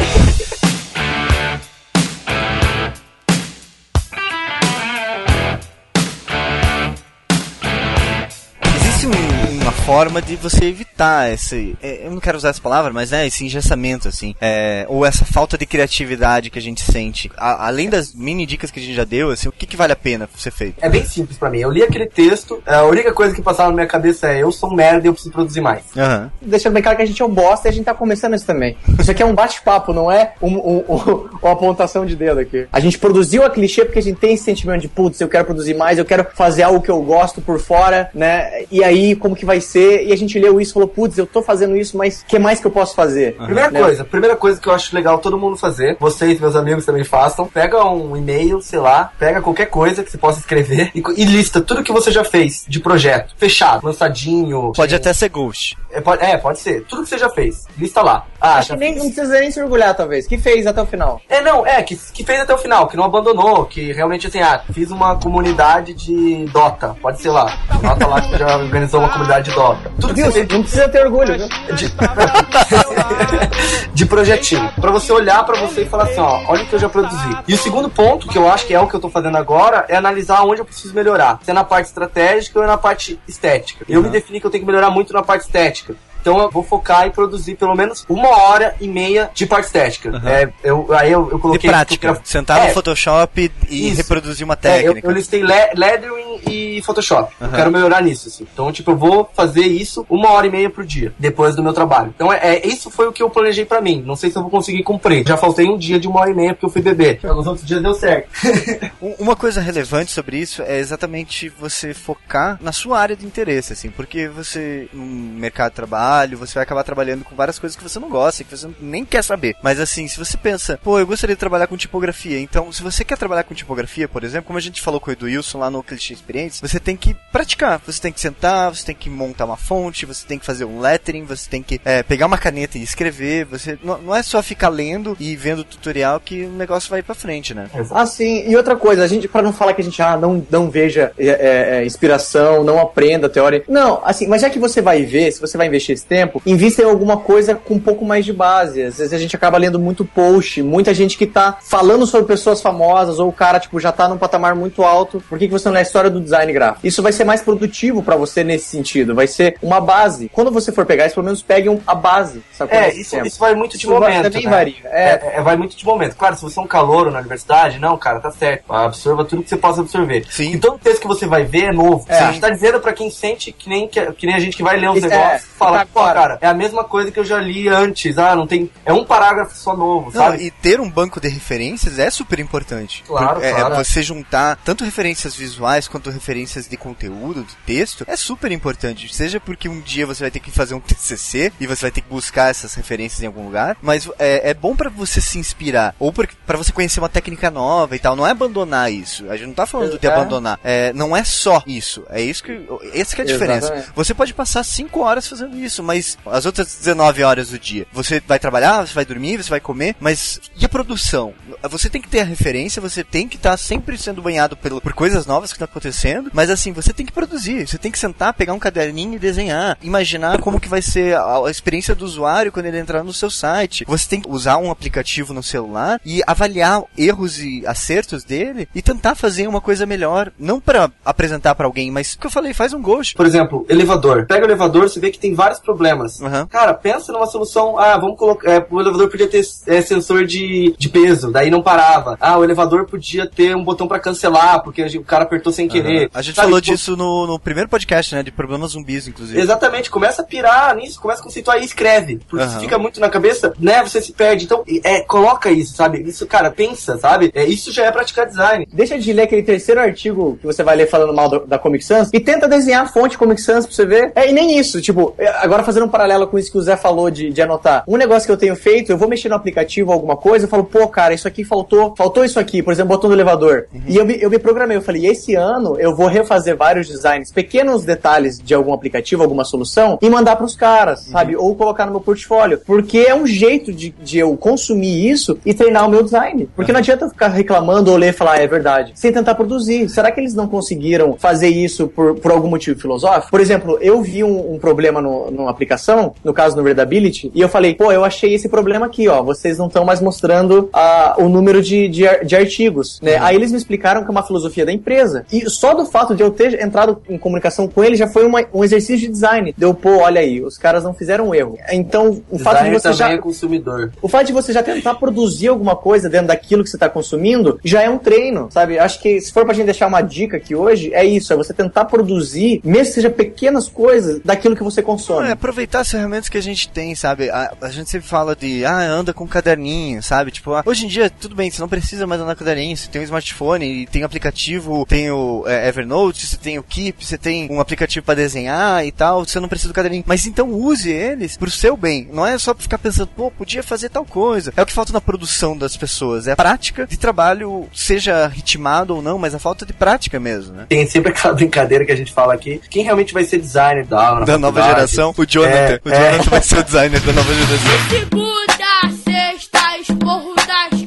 forma de você evitar esse. é, Eu não quero usar essa palavra, mas né, esse engessamento, assim. é, ou essa falta de criatividade que a gente sente. A- além das mini dicas que a gente já deu, assim, o que, que vale a pena ser feito? É bem simples pra mim. Eu li aquele texto, a única coisa que passava na minha cabeça é eu sou um merda e eu preciso produzir mais. Aham. Deixando bem claro que a gente é um bosta e a gente tá começando isso também. Isso aqui é um bate-papo, não é um, um- um- uma apontação de dedo aqui. A gente produziu a clichê porque a gente tem esse sentimento de, putz, eu quero produzir mais, eu quero fazer algo que eu gosto por fora, né? E aí, como que vai ser? E a gente leu isso e falou, putz, eu tô fazendo isso, mas o que mais que eu posso fazer? Primeira Né? coisa, primeira coisa que eu acho legal todo mundo fazer, vocês, meus amigos também façam, pega um e-mail, sei lá, pega qualquer coisa que você possa escrever e, e lista tudo que você já fez de projeto, fechado, lançadinho. Pode até ser ghost. É pode, é, pode ser. Tudo que você já fez. Lista lá. Ah, Acho que nem, fiz. não precisa nem se orgulhar, talvez. Que fez até o final. É, não, é, que, que fez até o final, que não abandonou, que realmente assim, ah, fiz uma comunidade de Dota. Pode ser lá. Nota lá que já organizou uma comunidade de Dota. Tudo que Viu? você fez Não precisa ter orgulho, viu? de projetinho. Pra você olhar pra você e falar assim, ó, olha o que eu já produzi. E o segundo ponto, que eu acho que é o que eu tô fazendo agora, é analisar onde eu preciso melhorar. Se é na parte estratégica ou é na parte estética. Eu me defini que eu tenho que melhorar muito na parte estética. Então eu vou focar em produzir pelo menos uma hora e meia de parte estética. É, eu, aí eu, eu De coloquei. prática. eu quero- Sentar É, no Photoshop e Isso. reproduzir uma é, eu, técnica. eu listei le lettering e Photoshop. Eu quero melhorar nisso, assim. Então, tipo, eu vou fazer isso uma hora e meia por dia, depois do meu trabalho. Então, é, é- isso foi o que eu planejei pra mim. Não sei se eu vou conseguir cumprir. Já faltei um dia de uma hora e meia porque eu fui beber. Nos outros dias deu certo. Um- Uma coisa relevante sobre isso é exatamente você focar na sua área de interesse, assim, porque você, no mercado de trabalho, você vai acabar trabalhando com várias coisas que você não gosta, que você nem quer saber. Mas assim, se você pensa, pô, eu gostaria de trabalhar com tipografia, então se você quer trabalhar com tipografia, por exemplo, como a gente falou com o Edu Wilson lá no Clichê Experience, você tem que praticar, você tem que sentar, você tem que montar uma fonte, você tem que fazer um lettering, você tem que é, pegar uma caneta e escrever, você não, não é só ficar lendo e vendo tutorial que o negócio vai pra frente, né? Ah, sim. E outra coisa, a gente, pra não falar que a gente ah, não, não veja é, é, é, inspiração, não aprenda teoria. Não, assim, mas já que você vai ver, se você vai investir esse tempo, invista em alguma coisa com um pouco mais de base. Às vezes a gente acaba lendo muito post, muita gente que tá falando sobre pessoas famosas, ou o cara, tipo, já tá num patamar muito alto. Por que, que você não lê a história do design gráfico? Isso vai ser mais produtivo pra você nesse sentido. Vai ser uma base. Quando você for pegar isso, pelo menos pegue um- a base. Sacou? É, isso, isso vai muito de Isso momento. também né? varia. É. É, é, vai muito de momento. Claro, se você é um calouro na universidade, não, cara, tá certo. Absorva tudo que você possa absorver. Sim. E todo texto que você vai ver é novo. É. A gente tá dizendo pra quem sente que nem, que, que nem a gente que vai ler os Isso, negócios é, fala, tá agora. cara, é a mesma coisa que eu já li antes. Ah, não tem. É um parágrafo só novo, Não, sabe? e ter um banco de referências é super importante. Claro, é, claro. é você juntar tanto referências visuais quanto referências de conteúdo, de texto, é super importante. Seja porque um dia você vai ter que fazer um TCC e você vai ter que buscar essas referências em algum lugar, mas é, é bom pra você se inspirar ou para você conhecer uma técnica nova e tal. Não é abandonar isso. A gente não tá falando de É. abandonar. É, não é só isso. É isso que essa que é a diferença. Exatamente. Você pode passar 5 horas fazendo isso, mas as outras 19 horas do dia, você vai trabalhar, você vai dormir, você vai comer, mas e a produção? Você tem que ter a referência, você tem que estar sempre sendo banhado pelo, por coisas novas que estão acontecendo, mas assim, você tem que produzir, você tem que sentar, pegar um caderninho e desenhar, imaginar como que vai ser a, a experiência do usuário quando ele entrar no seu site. Você tem que usar um aplicativo no celular e avaliar erros e acertos dele e tentar fazer uma coisa melhor, não para apresentar para alguém, mas o que eu falei, faz um ghost. Por exemplo, elevador. Pega o elevador, você vê que tem vários problemas. Uhum. Cara, pensa numa solução. Ah, vamos colocar. é, o elevador podia ter é, sensor de, de peso, daí não parava. Ah, o elevador podia ter um botão pra cancelar, porque a gente- o cara apertou sem querer. A gente Sabe, falou tipo, disso no, no primeiro podcast, né? De problemas zumbis, inclusive. Exatamente, começa a pirar nisso, começa a conceituar e escreve. Porque se fica muito na cabeça, né, você se perde. Então, é, coloca isso, sabe? Isso, cara, pensa, sabe? É, isso já é praticar design. Deixa de ler aquele terceiro artigo que você vai ler falando mal do- da Comic Sans e tenta desenhar a fonte Comic Sans pra você ver. É, e nem isso. Tipo, é, agora fazendo um paralelo com isso que o Zé falou de, de anotar. Um negócio que eu tenho feito, eu vou mexer no aplicativo alguma coisa, eu falo, pô, cara, isso aqui faltou, faltou isso aqui, por exemplo, botão do elevador. E eu me, eu me programei, eu falei, esse ano eu vou refazer vários designs, pequenos detalhes de algum aplicativo, alguma solução, e mandar pros caras, sabe? Ou colocar no meu portfólio. Porque é um jeito de, de eu consumir isso e treinar o meu design. Porque não adianta ficar reclamando ou ler e falar, "Ah, é verdade, sem tentar produzir. Será que eles não conseguiram fazer isso por, por algum motivo filosófico? Por exemplo, eu vi um, um problema no, numa aplicação, no caso no Readability, e eu falei, pô, eu achei esse problema aqui, ó, vocês não estão mais mostrando ah, o número de, de, de artigos, né? Aí eles me explicaram que é uma filosofia da empresa, e só do fato de eu ter entrado em comunicação com ele já foi uma- um exercício de design. Deu, pô, olha aí, os caras não fizeram um erro. Então, o fato de você já... é consumidor. O fato de você já tentar produzir alguma coisa dentro daquilo que você está consumindo já é um treino, sabe? Acho que se for pra gente deixar uma dica aqui hoje, é isso, é você tentar produzir, mesmo que seja pequenas coisas, daquilo que você consome. É, aproveitar as ferramentas que a gente tem, sabe? A, a gente sempre fala de, ah, anda com um caderninho, sabe? Tipo, ah, hoje em dia, tudo bem, você não precisa mais andar com caderninho, você tem um smartphone, e tem aplicativo, tem o é, Evernote, você tem o Keep, você tem um aplicativo pra desenhar e tal, você não precisa do caderninho. Mas então use eles pro seu bem, não é só pra ficar pensando, pô, podia fazer tal coisa. É o que falta na produção das pessoas, é a prática de trabalho, seja ritmado ou não, mas a falta de prática mesmo, né? Tem sempre aquela brincadeira que a gente fala aqui. Quem realmente vai ser designer da, Da nova geração, o Jonathan. É, o é. Jonathan vai ser o designer da nova geração. Segunda, sexta, esporro da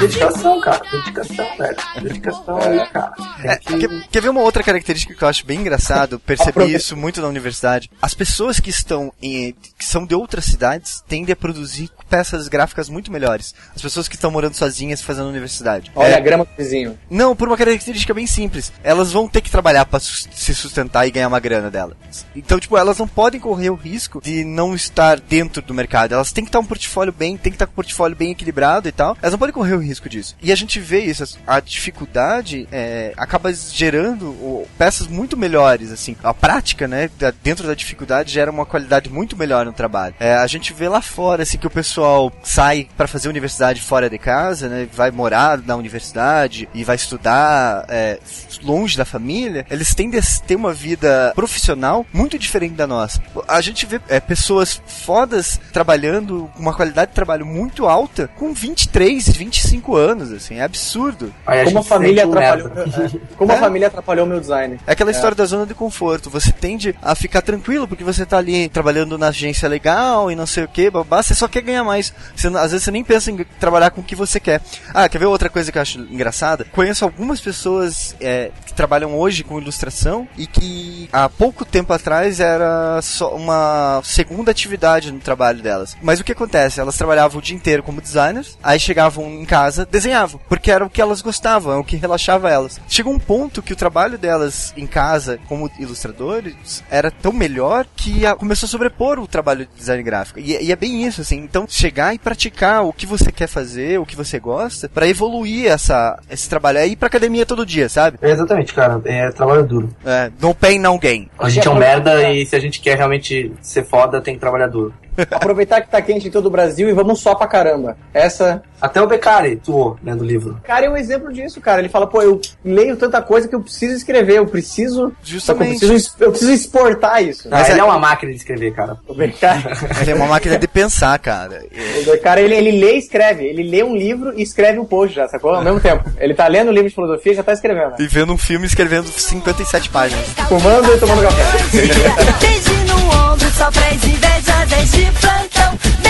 dedicação, cara. Dedicação, velho. Dedicação aí, cara. É, que... quer, quer ver uma outra característica que eu acho bem engraçado? Percebi isso muito na universidade. As pessoas que estão em. que são de outras cidades tendem a produzir peças gráficas muito melhores. As pessoas que estão morando sozinhas fazendo universidade. Olha É, a grama do vizinho. não, por uma característica bem simples. Elas vão ter que trabalhar para se sustentar e ganhar uma grana delas. Então, tipo, elas não podem correr o risco de não estar dentro do mercado. Elas têm que estar um portfólio bem, tem que estar com um portfólio bem equilibrado e tal. Elas não podem correr o risco disso. E a gente vê isso, a dificuldade é, acaba gerando peças muito melhores, assim. A prática, né, dentro da dificuldade gera uma qualidade muito melhor no trabalho. É, a gente vê lá fora, assim, que o pessoal sai para fazer universidade fora de casa, né, vai morar na universidade e vai estudar é, longe da família. Eles tendem a ter uma vida profissional muito diferente da nossa. A gente vê é, pessoas fodas trabalhando com uma qualidade de trabalho muito alta com 23, 25 anos, assim, é absurdo. Aí a Como a gente família atrapalhou. é, como a É. família atrapalhou o meu design. É aquela história da zona de conforto. Você tende a ficar tranquilo porque você tá ali trabalhando na agência legal e não sei o que, babá, você só quer ganhar mais. Você às vezes você nem pensa em trabalhar com o que você quer. Ah, quer ver outra coisa que eu acho engraçada? Conheço algumas pessoas é, que trabalham hoje com ilustração e que há pouco tempo atrás era só uma segunda atividade no trabalho delas. Mas o que acontece? Elas trabalhavam o dia inteiro como designers, aí chegavam em casa, desenhavam, porque era o que elas gostavam, é o que relaxava elas. Chegou um ponto que o trabalho delas em casa como ilustradores era tão melhor que a- começou a sobrepor o trabalho de design gráfico. E, e é bem isso, assim. Então, chegar e praticar o que você quer fazer, o que você gosta, pra evoluir essa, esse trabalho. É ir pra academia todo dia, sabe? É, exatamente, cara. É trabalho duro. É, no pain, no gain. A gente é um merda e se a gente quer realmente ser foda, tem que trabalhar duro. Aproveitar que tá quente em todo o Brasil e vamos só pra caramba. Essa. Até o Beccari tuou lendo o livro. Cara, é um exemplo disso, cara. Ele fala, pô, eu leio tanta coisa que eu preciso escrever, eu preciso. Que eu Justamente. preciso, eu preciso exportar isso. Mas é- ele é uma máquina de escrever, cara. O Beccari, Ele é uma máquina de pensar, cara. o Beccari, ele, ele lê e escreve. Ele lê um livro e escreve um post já, sacou? Ao mesmo tempo. Ele tá lendo um livro de filosofia e já tá escrevendo. E vendo um filme escrevendo 57 páginas. Fumando e tomando café. Beijo no ombro, só pra as invejosas de plantão.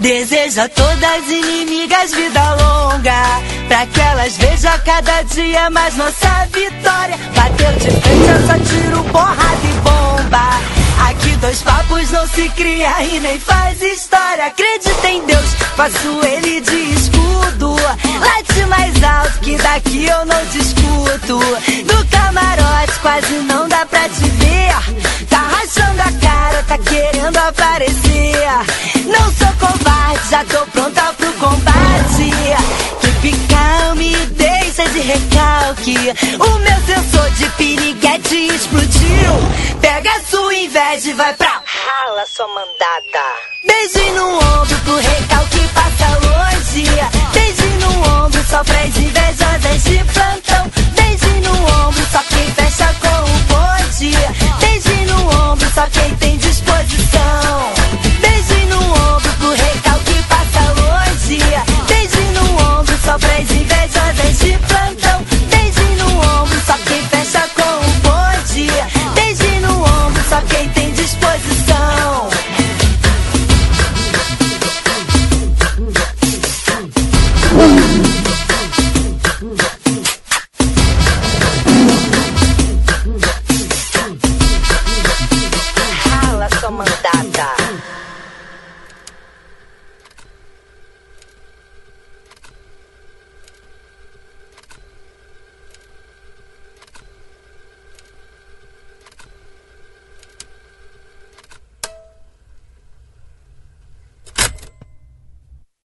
disposição. Desejo a todas inimigas vida longa, pra que elas vejam cada dia mais nossa vitória. Bateu de frente, eu só tiro porrada e bomba. Aqui dois papos não se cria e nem faz história. Acredita em Deus, faço ele de escudo. Late mais alto que daqui eu não discuto. Do camarote quase não dá pra te já tô pronta pro combate. Que calme, deixa de recalque. O meu sensor de piriguete explodiu. Pega a sua inveja e vai pra rala, sua mandada. Beijo no ombro pro recalque